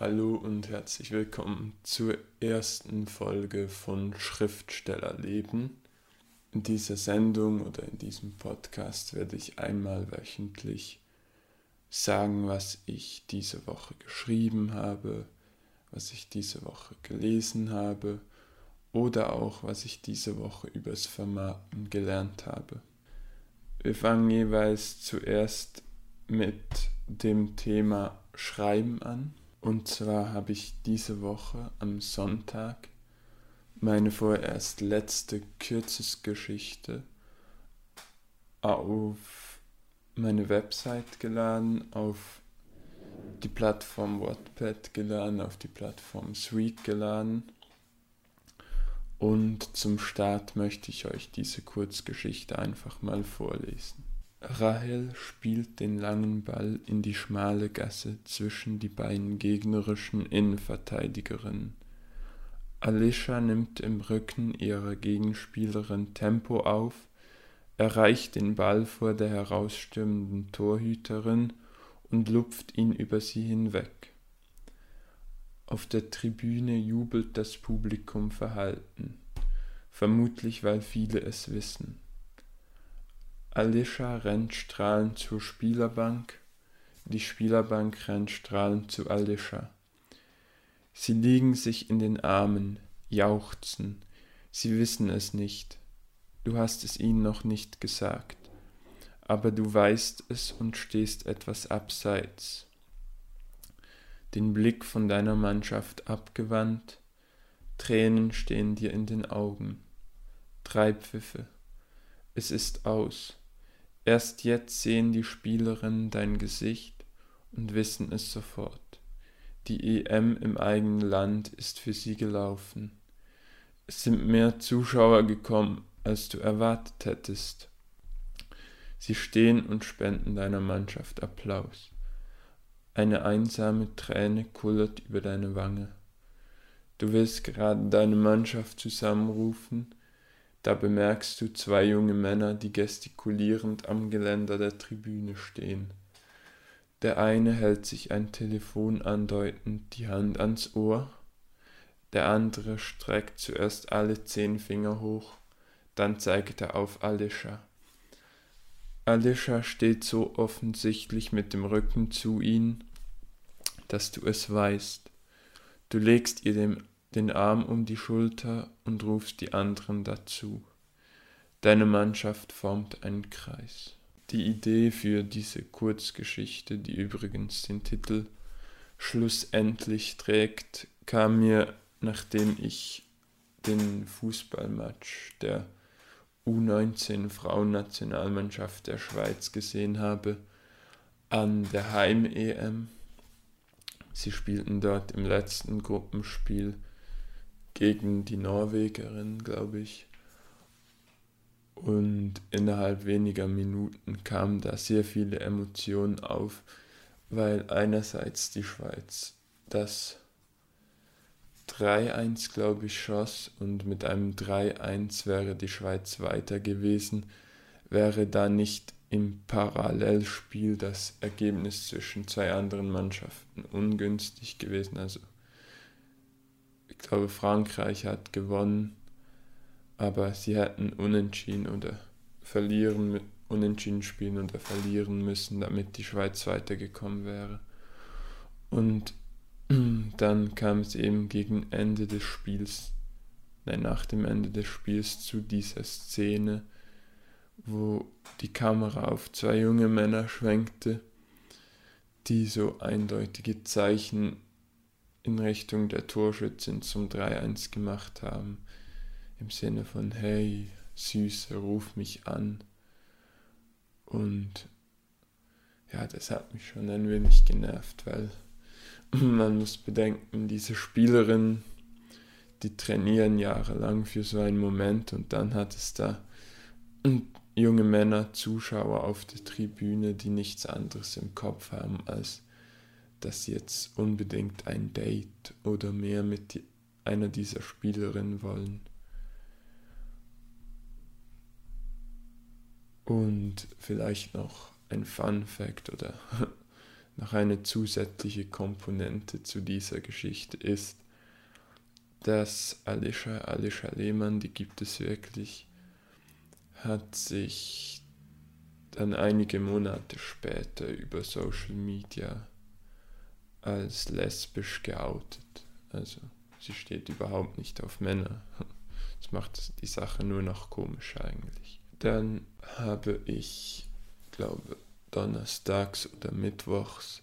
Hallo und herzlich willkommen zur ersten Folge von Schriftstellerleben. In dieser Sendung oder in diesem Podcast werde ich einmal wöchentlich sagen, was ich diese Woche geschrieben habe, was ich diese Woche gelesen habe oder auch was ich diese Woche übers Vermarkten gelernt habe. Wir fangen jeweils zuerst mit dem Thema Schreiben an. Und zwar habe ich diese Woche am Sonntag meine vorerst letzte Kürzesgeschichte auf meine Website geladen, auf die Plattform Wattpad geladen, auf die Plattform Sweet geladen. Und zum Start möchte ich euch diese Kurzgeschichte einfach mal vorlesen. Rahel spielt den langen Ball in die schmale Gasse zwischen die beiden gegnerischen Innenverteidigerinnen. Alicia nimmt im Rücken ihrer Gegenspielerin Tempo auf, erreicht den Ball vor der herausstürmenden Torhüterin und lupft ihn über sie hinweg. Auf der Tribüne jubelt das Publikum verhalten, vermutlich weil viele es wissen. Alicia rennt strahlend zur Spielerbank, die Spielerbank rennt strahlend zu Alicia. Sie liegen sich in den Armen, jauchzen, sie wissen es nicht, du hast es ihnen noch nicht gesagt, aber du weißt es und stehst etwas abseits, den Blick von deiner Mannschaft abgewandt, Tränen stehen dir in den Augen, drei Pfiffe, es ist aus, Erst jetzt sehen die Spielerinnen dein Gesicht und wissen es sofort. Die EM im eigenen Land ist für sie gelaufen. Es sind mehr Zuschauer gekommen, als du erwartet hättest. Sie stehen und spenden deiner Mannschaft Applaus. Eine einsame Träne kullert über deine Wange. Du willst gerade deine Mannschaft zusammenrufen, da bemerkst du zwei junge Männer, die gestikulierend am Geländer der Tribüne stehen. Der eine hält sich ein Telefon andeutend die Hand ans Ohr, der andere streckt zuerst alle zehn Finger hoch, dann zeigt er auf Alicia. Alicia steht so offensichtlich mit dem Rücken zu ihnen, dass du es weißt. Du legst ihr dem den Arm um die Schulter und rufst die anderen dazu. Deine Mannschaft formt einen Kreis. Die Idee für diese Kurzgeschichte, die übrigens den Titel Schlussendlich trägt, kam mir, nachdem ich den Fußballmatch der U19 Frauennationalmannschaft der Schweiz gesehen habe, an der Heim-EM. Sie spielten dort im letzten Gruppenspiel gegen die Norwegerin, glaube ich. Und innerhalb weniger Minuten kamen da sehr viele Emotionen auf, weil einerseits die Schweiz das 3-1, glaube ich, schoss und mit einem 3-1 wäre die Schweiz weiter gewesen, wäre da nicht im Parallelspiel das Ergebnis zwischen zwei anderen Mannschaften ungünstig gewesen. Also ich glaube, Frankreich hat gewonnen, aber sie hätten unentschieden oder verlieren, unentschieden spielen oder verlieren müssen, damit die Schweiz weitergekommen wäre. Und dann kam es eben gegen Ende des Spiels, nein, nach dem Ende des Spiels zu dieser Szene, wo die Kamera auf zwei junge Männer schwenkte, die so eindeutige Zeichen in Richtung der Torschützin zum 3-1 gemacht haben. Im Sinne von, hey, Süße, ruf mich an. Und ja, das hat mich schon ein wenig genervt, weil man muss bedenken, diese Spielerinnen, die trainieren jahrelang für so einen Moment und dann hat es da junge Männer, Zuschauer auf der Tribüne, die nichts anderes im Kopf haben als dass sie jetzt unbedingt ein Date oder mehr mit einer dieser Spielerinnen wollen. Und vielleicht noch ein Fun Fact oder noch eine zusätzliche Komponente zu dieser Geschichte ist, dass Alicia, Alicia Lehmann, die gibt es wirklich, hat sich dann einige Monate später über Social Media als lesbisch geoutet. Also sie steht überhaupt nicht auf Männer. Das macht die Sache nur noch komischer eigentlich. Dann habe ich, glaube donnerstags oder mittwochs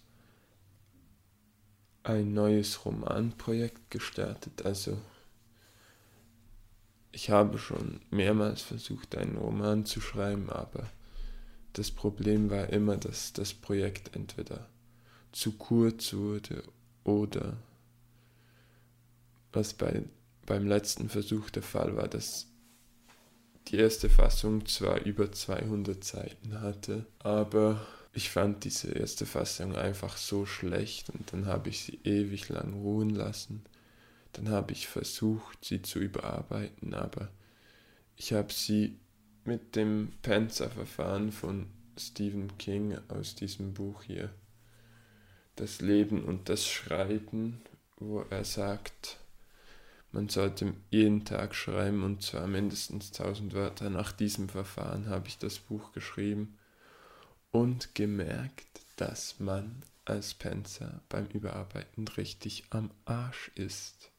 ein neues Romanprojekt gestartet. Also ich habe schon mehrmals versucht, einen Roman zu schreiben, aber das Problem war immer, dass das Projekt entweder zu kurz wurde oder was bei, beim letzten Versuch der Fall war, dass die erste Fassung zwar über 200 Seiten hatte, aber ich fand diese erste Fassung einfach so schlecht und dann habe ich sie ewig lang ruhen lassen. Dann habe ich versucht, sie zu überarbeiten, aber ich habe sie mit dem Panzer-Verfahren von Stephen King aus diesem Buch hier, Das Leben und das Schreiben, wo er sagt, man sollte jeden Tag schreiben und zwar mindestens 1000 Wörter. Nach diesem Verfahren habe ich das Buch geschrieben und gemerkt, dass man als Panzer beim Überarbeiten richtig am Arsch ist.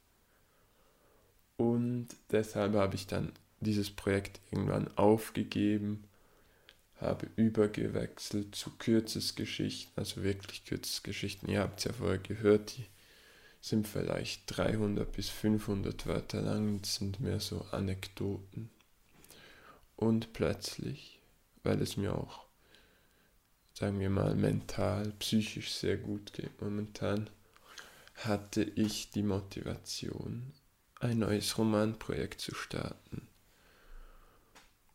Und deshalb habe ich dann dieses Projekt irgendwann aufgegeben, habe übergewechselt zu Kürzesgeschichten, also wirklich Kürzesgeschichten. Ihr habt es ja vorher gehört, die sind vielleicht 300 bis 500 Wörter lang, sind mehr so Anekdoten. Und plötzlich, weil es mir auch, sagen wir mal, mental, psychisch sehr gut geht momentan, hatte ich die Motivation, ein neues Romanprojekt zu starten.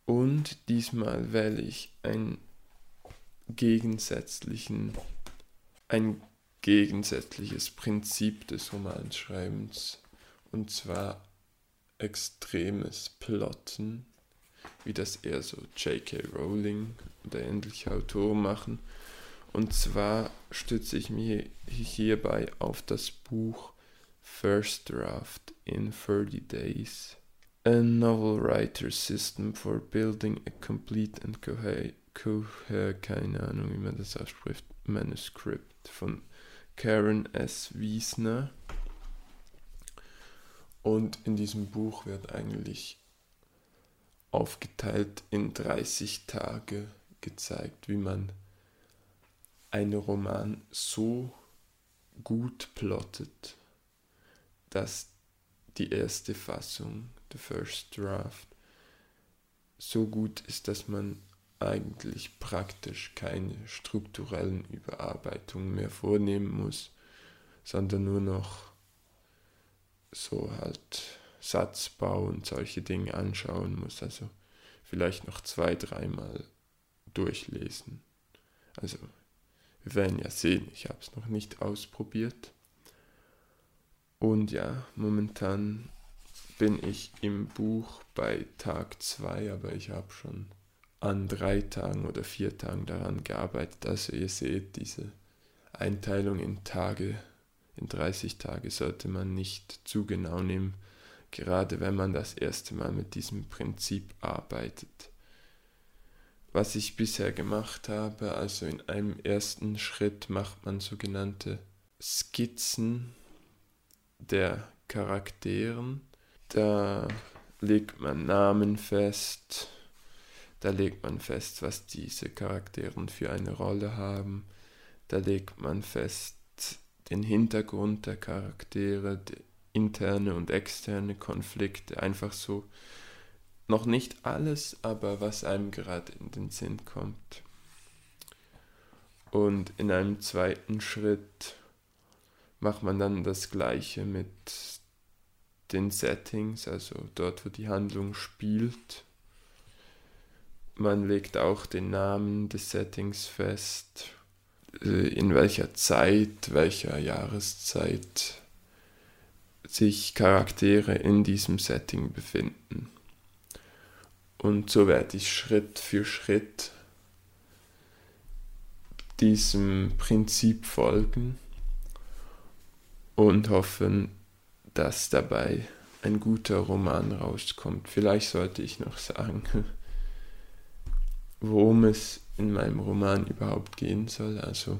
Und diesmal wähle ich einen gegensätzlichen, ein gegensätzliches Prinzip des Romanschreibens, und zwar extremes Plotten, wie das eher so J.K. Rowling oder ähnliche Autoren machen. Und zwar stütze ich mich hierbei auf das Buch First Draft in 30 Days. A Novel Writer's System for Building a Complete and Coher, coher keine Ahnung, wie man das ausspricht, Manuscript von Karen S. Wiesner. Und in diesem Buch wird eigentlich aufgeteilt in 30 Tage gezeigt, wie man einen Roman so gut plottet, dass die erste Fassung, the first draft, so gut ist, dass man eigentlich praktisch keine strukturellen Überarbeitungen mehr vornehmen muss, sondern nur noch so halt Satzbau und solche Dinge anschauen muss. Also vielleicht noch zwei, dreimal durchlesen. Also wir werden ja sehen, ich habe es noch nicht ausprobiert. Und ja, momentan bin ich im Buch bei Tag 2, aber ich habe schon an drei Tagen oder vier Tagen daran gearbeitet. Also ihr seht, diese Einteilung in Tage, in 30 Tage sollte man nicht zu genau nehmen, gerade wenn man das erste Mal mit diesem Prinzip arbeitet. Was ich bisher gemacht habe, also in einem ersten Schritt macht man sogenannte Skizzen der Charakteren. Da legt man Namen fest, da legt man fest, was diese Charakteren für eine Rolle haben. Da legt man fest den Hintergrund der Charaktere, interne und externe Konflikte, einfach so noch nicht alles, aber was einem gerade in den Sinn kommt. Und in einem zweiten Schritt macht man dann das gleiche mit den Settings, also dort, wo die Handlung spielt man legt auch den Namen des Settings fest, äh, in welcher Zeit, welcher Jahreszeit sich Charaktere in diesem Setting befinden. Und so werde ich Schritt für Schritt diesem Prinzip folgen und hoffen, dass dabei ein guter Roman rauskommt. Vielleicht sollte ich noch sagen, worum es in meinem Roman überhaupt gehen soll. Also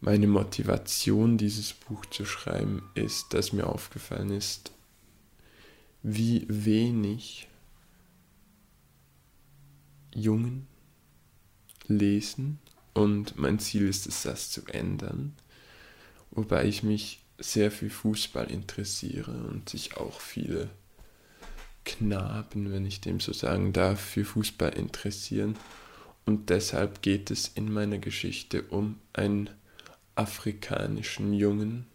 meine Motivation, dieses Buch zu schreiben, ist, dass mir aufgefallen ist, wie wenig Jungen lesen und mein Ziel ist es, das zu ändern, wobei ich mich sehr für Fußball interessiere und sich auch viele Knaben, wenn ich dem so sagen darf, für Fußball interessieren. Und deshalb geht es in meiner Geschichte um einen afrikanischen Jungen,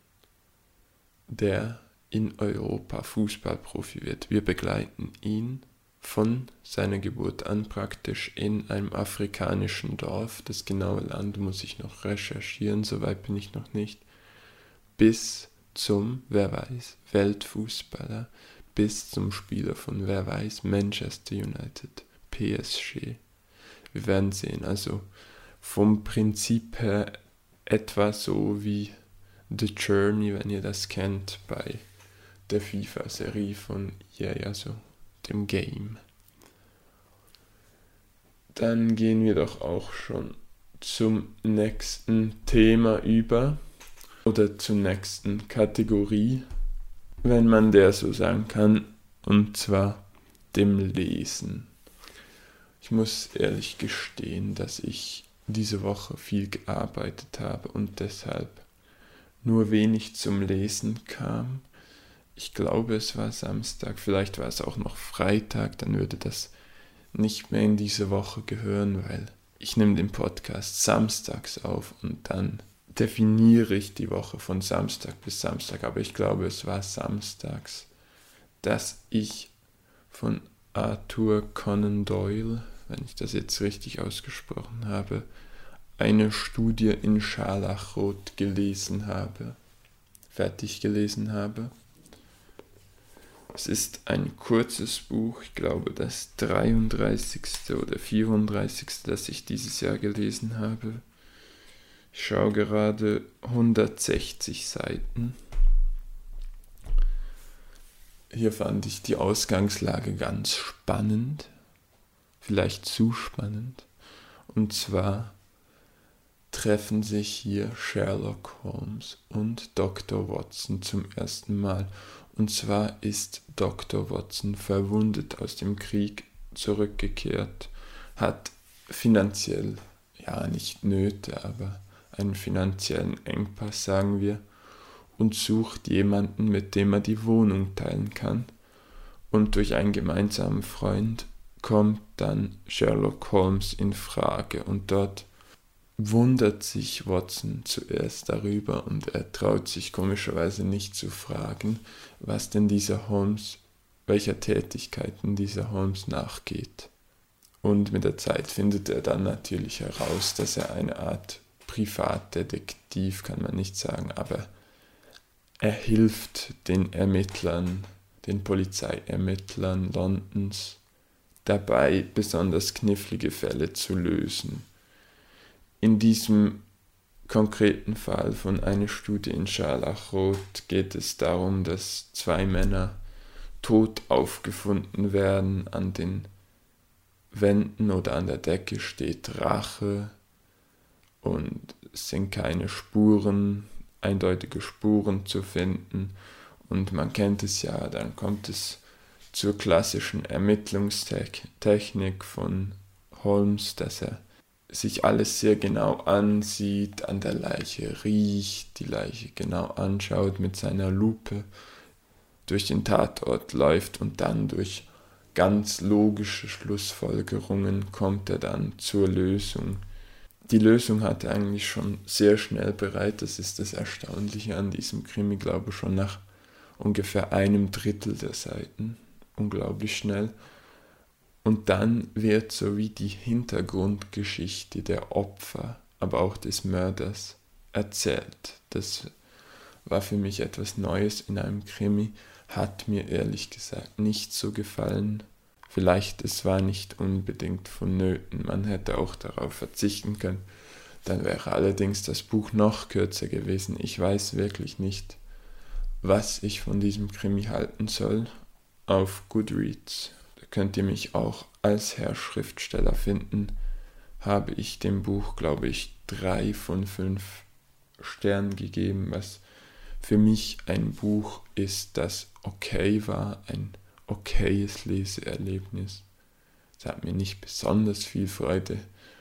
der in Europa Fußballprofi wird. Wir begleiten ihn von seiner Geburt an praktisch in einem afrikanischen Dorf. Das genaue Land muss ich noch recherchieren, soweit bin ich noch nicht bis zum, wer weiß, Weltfußballer, bis zum Spieler von, wer weiß, Manchester United, PSG. Wir werden sehen. Also vom Prinzip her etwa so wie The Journey, wenn ihr das kennt, bei der FIFA-Serie von EA, also dem Game. Dann gehen wir doch auch schon zum nächsten Thema über oder zur nächsten Kategorie, wenn man der so sagen kann, und zwar dem Lesen. Ich muss ehrlich gestehen, dass ich diese Woche viel gearbeitet habe und deshalb nur wenig zum Lesen kam. Ich glaube, es war Samstag, vielleicht war es auch noch Freitag, dann würde das nicht mehr in diese Woche gehören, weil ich nehme den Podcast samstags auf und dann definiere ich die Woche von Samstag bis Samstag, aber ich glaube, es war samstags, dass ich von Arthur Conan Doyle, wenn ich das jetzt richtig ausgesprochen habe, eine Studie in Scharlachrot gelesen habe, fertig gelesen habe. Es ist ein kurzes Buch, ich glaube das 33. oder 34. das ich dieses Jahr gelesen habe. Ich schaue gerade 160 Seiten. Hier fand ich die Ausgangslage ganz spannend, vielleicht zu spannend. Und zwar treffen sich hier Sherlock Holmes und Dr. Watson zum ersten Mal. Und zwar ist Dr. Watson verwundet aus dem Krieg zurückgekehrt, hat finanziell, ja nicht Nöte, aber einen finanziellen Engpass, sagen wir, und sucht jemanden, mit dem er die Wohnung teilen kann. Und durch einen gemeinsamen Freund kommt dann Sherlock Holmes in Frage und dort wundert sich Watson zuerst darüber und er traut sich komischerweise nicht zu fragen, was denn dieser Holmes, welcher Tätigkeiten dieser Holmes nachgeht. Und mit der Zeit findet er dann natürlich heraus, dass er eine Art Privatdetektiv kann man nicht sagen, aber er hilft den Ermittlern, den Polizeiermittlern Londons dabei, besonders knifflige Fälle zu lösen. In diesem konkreten Fall von einer Studie in Scharlachrot geht es darum, dass zwei Männer tot aufgefunden werden. An den Wänden oder an der Decke steht Rache, und es sind keine Spuren, eindeutige Spuren zu finden. Und man kennt es ja, dann kommt es zur klassischen Ermittlungstechnik von Holmes, dass er sich alles sehr genau ansieht, an der Leiche riecht, die Leiche genau anschaut mit seiner Lupe, durch den Tatort läuft und dann durch ganz logische Schlussfolgerungen kommt er dann zur Lösung die Lösung hatte eigentlich schon sehr schnell bereit. Das ist das Erstaunliche an diesem Krimi, glaube ich, schon nach ungefähr einem Drittel der Seiten. Unglaublich schnell. Und dann wird so wie die Hintergrundgeschichte der Opfer, aber auch des Mörders erzählt. Das war für mich etwas Neues in einem Krimi, hat mir ehrlich gesagt nicht so gefallen. Vielleicht es war nicht unbedingt vonnöten, man hätte auch darauf verzichten können, dann wäre allerdings das Buch noch kürzer gewesen. Ich weiß wirklich nicht, was ich von diesem Krimi halten soll. Auf Goodreads, da könnt ihr mich auch als Herr Schriftsteller finden, habe ich dem Buch, glaube ich, drei von fünf Sternen gegeben, was für mich ein Buch ist, das okay war, ein okayes Leseerlebnis. Es hat mir nicht besonders viel Freude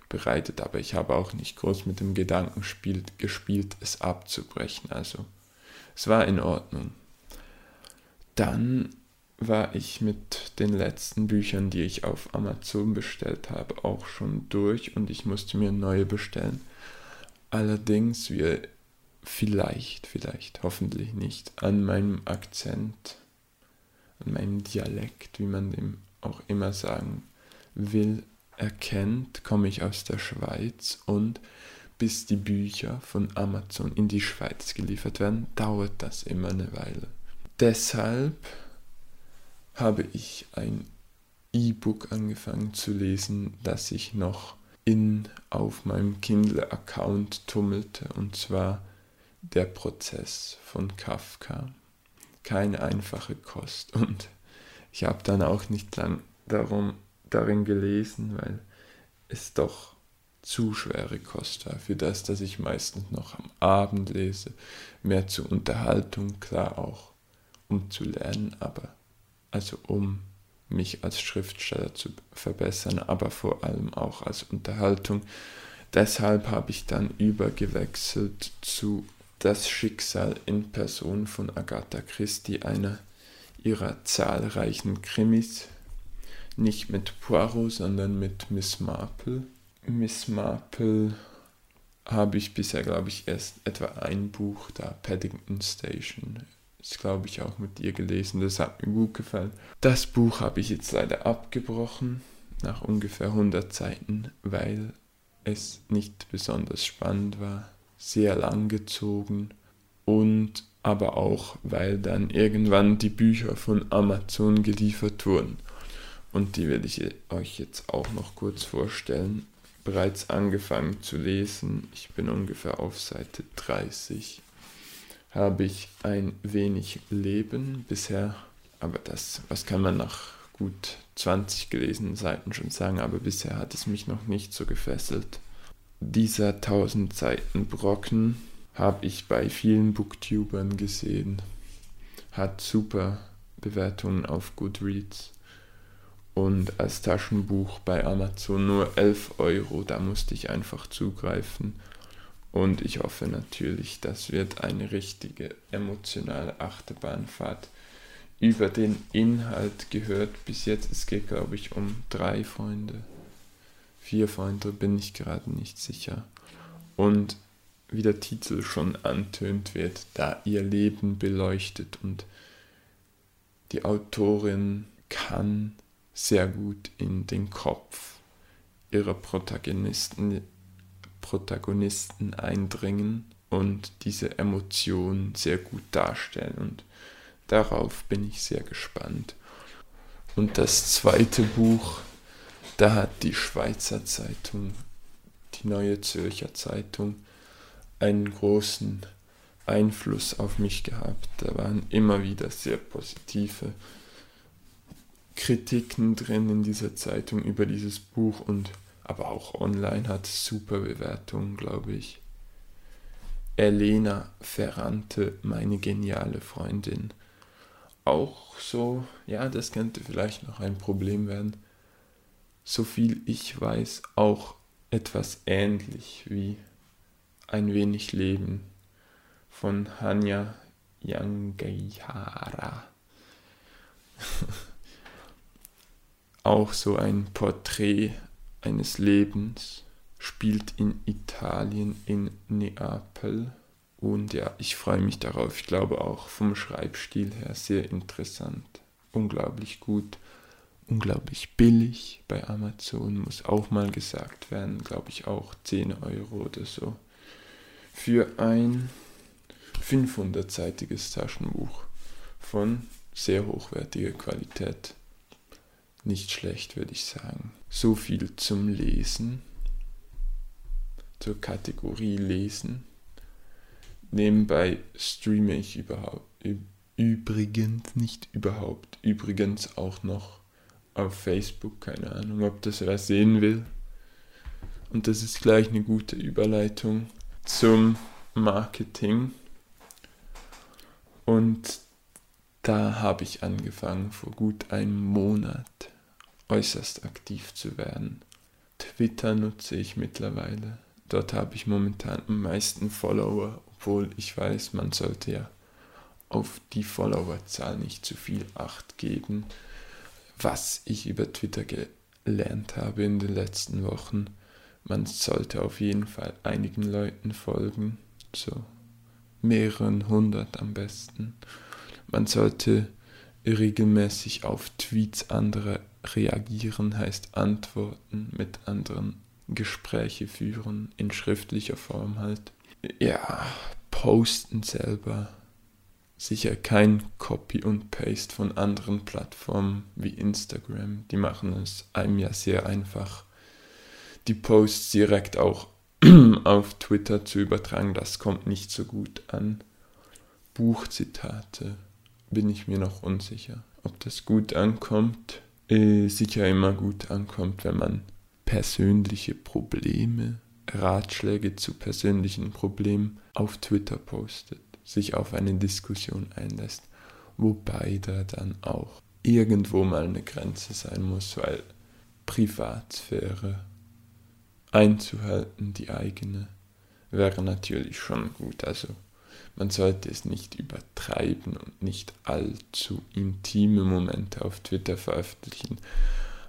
bereitet, aber ich habe auch nicht groß mit dem Gedanken spielt, gespielt, es abzubrechen. Also es war in Ordnung. Dann war ich mit den letzten Büchern, die ich auf Amazon bestellt habe, auch schon durch und ich musste mir neue bestellen. Allerdings, wie vielleicht, vielleicht, hoffentlich nicht, an meinem Akzent, an meinem Dialekt, wie man dem auch immer sagen will, erkennt, komme ich aus der Schweiz und bis die Bücher von Amazon in die Schweiz geliefert werden, dauert das immer eine Weile. Deshalb habe ich ein E-Book angefangen zu lesen, das ich noch in auf meinem Kindle-Account tummelte, und zwar Der Prozess von Kafka. Keine einfache Kost. Und ich habe dann auch nicht lang darum, darin gelesen, weil es doch zu schwere Kost war für das, dass ich meistens noch am Abend lese. Mehr zur Unterhaltung, klar auch um zu lernen, aber also um mich als Schriftsteller zu verbessern, aber vor allem auch als Unterhaltung. Deshalb habe ich dann übergewechselt zu Das Schicksal in Person von Agatha Christie, einer ihrer zahlreichen Krimis. Nicht mit Poirot, sondern mit Miss Marple. Miss Marple habe ich bisher, glaube ich, erst etwa ein Buch da, Paddington Station, ist, glaube ich, auch mit ihr gelesen. Das hat mir gut gefallen. Das Buch habe ich jetzt leider abgebrochen, nach ungefähr 100 Seiten, weil es nicht besonders spannend war, sehr lang gezogen und aber auch, weil dann irgendwann die Bücher von Amazon geliefert wurden. Und die werde ich euch jetzt auch noch kurz vorstellen. Bereits angefangen zu lesen. Ich bin ungefähr auf Seite 30 habe ich ein wenig Leben bisher, aber das, was kann man nach gut 20 gelesenen Seiten schon sagen, aber bisher hat es mich noch nicht so gefesselt. Dieser 1000 Seiten Brocken habe ich bei vielen Booktubern gesehen, hat super Bewertungen auf Goodreads. Und als Taschenbuch bei Amazon nur 11 Euro, da musste ich einfach zugreifen. Und ich hoffe natürlich, das wird eine richtige emotionale Achterbahnfahrt. Über den Inhalt gehört bis jetzt, es geht glaube ich um drei Freunde, vier Freunde, bin ich gerade nicht sicher. Und wie der Titel schon antönt wird, da ihr Leben beleuchtet und die Autorin kann sehr gut in den Kopf ihrer Protagonisten Protagonisten eindringen und diese Emotionen sehr gut darstellen. Und darauf bin ich sehr gespannt. Und das zweite Buch, da hat die Schweizer Zeitung, die Neue Zürcher Zeitung, einen großen Einfluss auf mich gehabt. Da waren immer wieder sehr positive Kritiken drin in dieser Zeitung über dieses Buch und aber auch online hat super Bewertungen, glaube ich. Elena Ferrante, meine geniale Freundin. Auch so, ja, das könnte vielleicht noch ein Problem werden. So viel ich weiß, auch etwas ähnlich wie Ein wenig Leben von Hanya Yangaihara. auch so ein Porträt eines Lebens spielt in Italien, in Neapel. Und ja, ich freue mich darauf. Ich glaube auch vom Schreibstil her sehr interessant. Unglaublich gut, unglaublich billig bei Amazon, muss auch mal gesagt werden. Glaube ich auch 10 Euro oder so. Für ein 500-seitiges Taschenbuch von sehr hochwertiger Qualität nicht schlecht, würde ich sagen. So viel zum Lesen. zur Kategorie Lesen. Nebenbei streame ich überhaupt, übrigens nicht überhaupt, übrigens auch noch auf Facebook, keine Ahnung, ob das wer sehen will. Und das ist gleich eine gute Überleitung zum Marketing. Und da habe ich angefangen, vor gut einem Monat äußerst aktiv zu werden. Twitter nutze ich mittlerweile. Dort habe ich momentan am meisten Follower, obwohl ich weiß, man sollte ja auf die Followerzahl nicht zu viel Acht geben. Was ich über Twitter gelernt habe in den letzten Wochen, man sollte auf jeden Fall einigen Leuten folgen, so mehreren hundert am besten. Man sollte regelmäßig auf Tweets anderer reagieren, heißt antworten, mit anderen Gespräche führen, in schriftlicher Form halt. Ja, posten selber. Sicher kein Copy und Paste von anderen Plattformen wie Instagram. Die machen es einem ja sehr einfach, die Posts direkt auch auf Twitter zu übertragen. Das kommt nicht so gut an. Buchzitate bin ich mir noch unsicher. Ob das gut ankommt, äh, sicher immer gut ankommt, wenn man persönliche Probleme, Ratschläge zu persönlichen Problemen auf Twitter postet, sich auf eine Diskussion einlässt, wobei da dann auch irgendwo mal eine Grenze sein muss, weil Privatsphäre einzuhalten, die eigene, wäre natürlich schon gut. Also man sollte es nicht übertreiben und nicht allzu intime Momente auf Twitter veröffentlichen.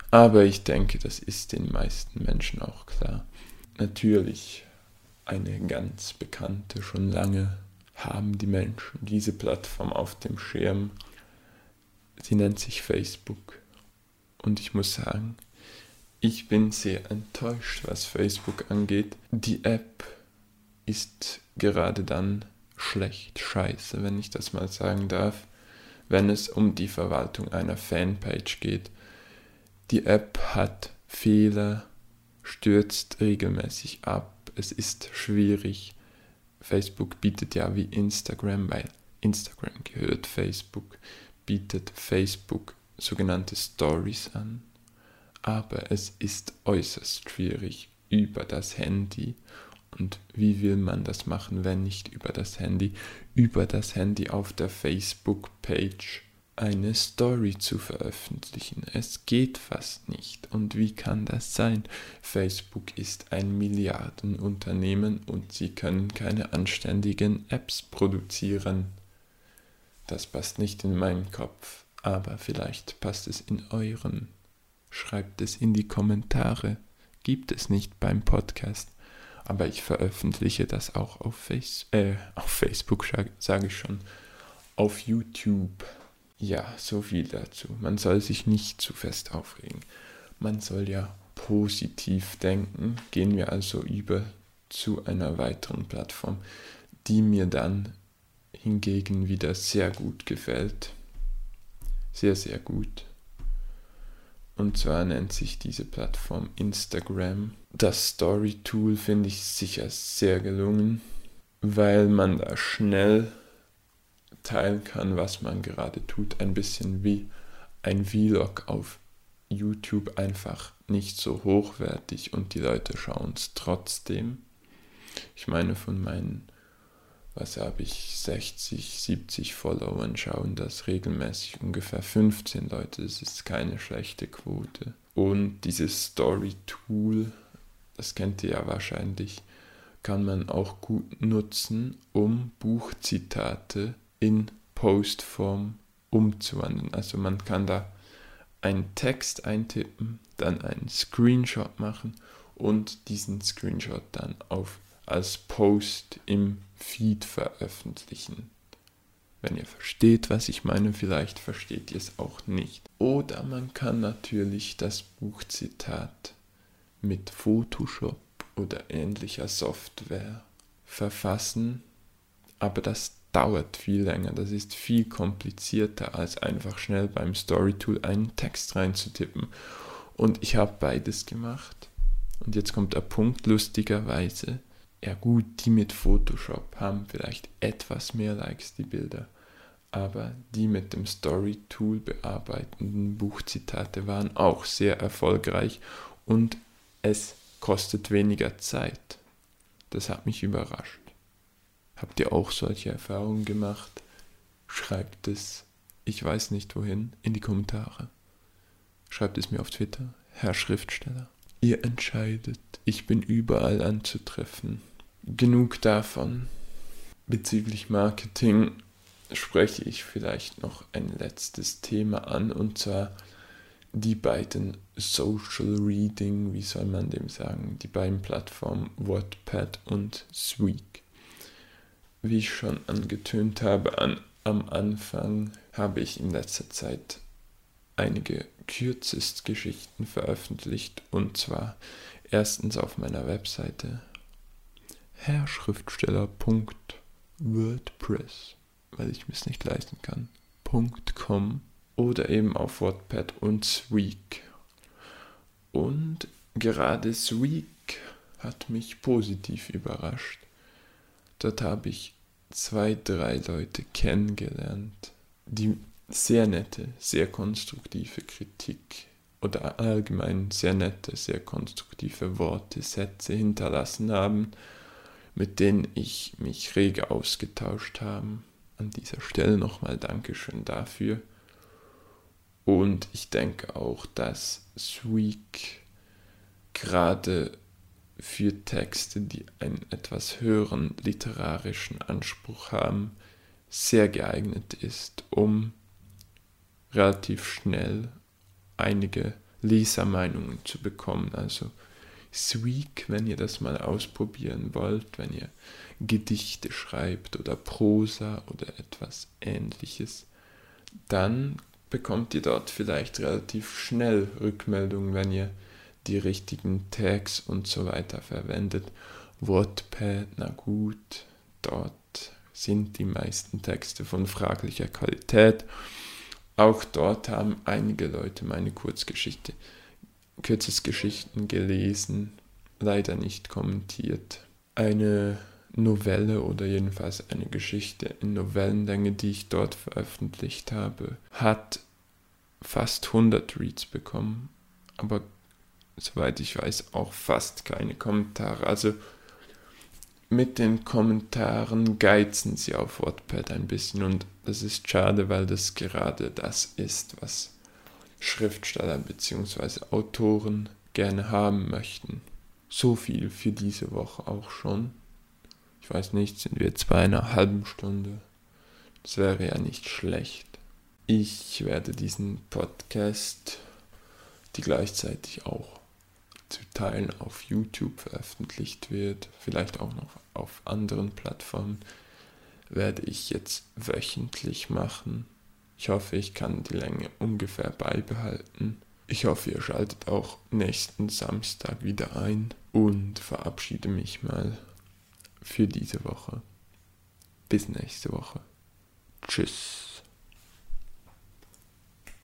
Aber ich denke, das ist den meisten Menschen auch klar. Natürlich, eine ganz bekannte, schon lange haben die Menschen diese Plattform auf dem Schirm. Sie nennt sich Facebook. Und ich muss sagen, ich bin sehr enttäuscht, was Facebook angeht. Die App ist gerade dann schlecht, scheiße, wenn ich das mal sagen darf, wenn es um die Verwaltung einer Fanpage geht. Die App hat Fehler, stürzt regelmäßig ab, es ist schwierig. Facebook bietet ja wie Instagram, weil Instagram gehört Facebook, bietet Facebook sogenannte Stories an. Aber es ist äußerst schwierig über das Handy und wie will man das machen, wenn nicht über das Handy? Über das Handy auf der Facebook-Page eine Story zu veröffentlichen. Es geht fast nicht. Und wie kann das sein? Facebook ist ein Milliardenunternehmen und sie können keine anständigen Apps produzieren. Das passt nicht in meinen Kopf, aber vielleicht passt es in euren. Schreibt es in die Kommentare. Gibt es nicht beim Podcast aber ich veröffentliche das auch auf, Face äh, auf Facebook, sage ich schon, auf YouTube. Ja, so viel dazu. Man soll sich nicht zu fest aufregen. Man soll ja positiv denken. Gehen wir also über zu einer weiteren Plattform, die mir dann hingegen wieder sehr gut gefällt. Sehr, sehr gut. Und zwar nennt sich diese Plattform Instagram. Das Story Tool finde ich sicher sehr gelungen, weil man da schnell teilen kann, was man gerade tut. Ein bisschen wie ein Vlog auf YouTube, einfach nicht so hochwertig und die Leute schauen es trotzdem. Ich meine, von meinen was habe ich, 60, 70 Followern schauen das regelmäßig ungefähr 15 Leute. Das ist keine schlechte Quote. Und dieses Story-Tool, das kennt ihr ja wahrscheinlich, kann man auch gut nutzen, um Buchzitate in Postform umzuwandeln. Also man kann da einen Text eintippen, dann einen Screenshot machen und diesen Screenshot dann auf als Post im Feed veröffentlichen. Wenn ihr versteht, was ich meine, vielleicht versteht ihr es auch nicht. Oder man kann natürlich das Buchzitat mit Photoshop oder ähnlicher Software verfassen, aber das dauert viel länger, das ist viel komplizierter als einfach schnell beim Story Tool einen Text reinzutippen. Und ich habe beides gemacht Und jetzt kommt der Punkt, lustigerweise. Ja gut, die mit Photoshop haben vielleicht etwas mehr Likes, die Bilder. Aber die mit dem Story-Tool bearbeitenden Buchzitate waren auch sehr erfolgreich und es kostet weniger Zeit. Das hat mich überrascht. Habt ihr auch solche Erfahrungen gemacht? Schreibt es, ich weiß nicht wohin, in die Kommentare. Schreibt es mir auf Twitter, Herr Schriftsteller. Ihr entscheidet, ich bin überall anzutreffen. Genug davon. Bezüglich Marketing spreche ich vielleicht noch ein letztes Thema an, und zwar die beiden Social Reading, wie soll man dem sagen, die beiden Plattformen Wattpad und Sweek. Wie ich schon angetönt habe an, am Anfang, habe ich in letzter Zeit einige Kürzestgeschichten veröffentlicht und zwar erstens auf meiner Webseite herrschriftsteller.wordpress, weil ich es nicht leisten kann, .com oder eben auf Wattpad und Sweek. Und gerade Sweek hat mich positiv überrascht. Dort habe ich zwei, drei Leute kennengelernt, die sehr nette, sehr konstruktive Kritik oder allgemein sehr nette, sehr konstruktive Worte, Sätze hinterlassen haben, mit denen ich mich rege ausgetauscht habe. An dieser Stelle nochmal Dankeschön dafür. Und ich denke auch, dass Sweek gerade für Texte, die einen etwas höheren literarischen Anspruch haben, sehr geeignet ist, um relativ schnell einige Lesermeinungen zu bekommen. Also Sweek, wenn ihr das mal ausprobieren wollt, wenn ihr Gedichte schreibt oder Prosa oder etwas ähnliches, dann bekommt ihr dort vielleicht relativ schnell Rückmeldungen, wenn ihr die richtigen Tags und so weiter verwendet. WordPad, na gut, dort sind die meisten Texte von fraglicher Qualität. Auch dort haben einige Leute meine Kurzgeschichte, Kurzesgeschichten gelesen, leider nicht kommentiert. Eine Novelle oder jedenfalls eine Geschichte in Novellenlänge, die ich dort veröffentlicht habe, hat fast 100 Reads bekommen, aber soweit ich weiß auch fast keine Kommentare. Also mit den Kommentaren geizen sie auf WordPad ein bisschen und das ist schade, weil das gerade das ist, was Schriftsteller bzw. Autoren gerne haben möchten. So viel für diese Woche auch schon ich weiß nicht, sind wir jetzt bei einer halben Stunde. Das wäre ja nicht schlecht. Ich werde diesen Podcast, die gleichzeitig auch zu Teilen auf YouTube veröffentlicht wird, vielleicht auch noch auf anderen Plattformen, werde ich jetzt wöchentlich machen. Ich hoffe, ich kann die Länge ungefähr beibehalten. Ich hoffe, ihr schaltet auch nächsten Samstag wieder ein und verabschiede mich mal für diese Woche. Bis nächste Woche. Tschüss.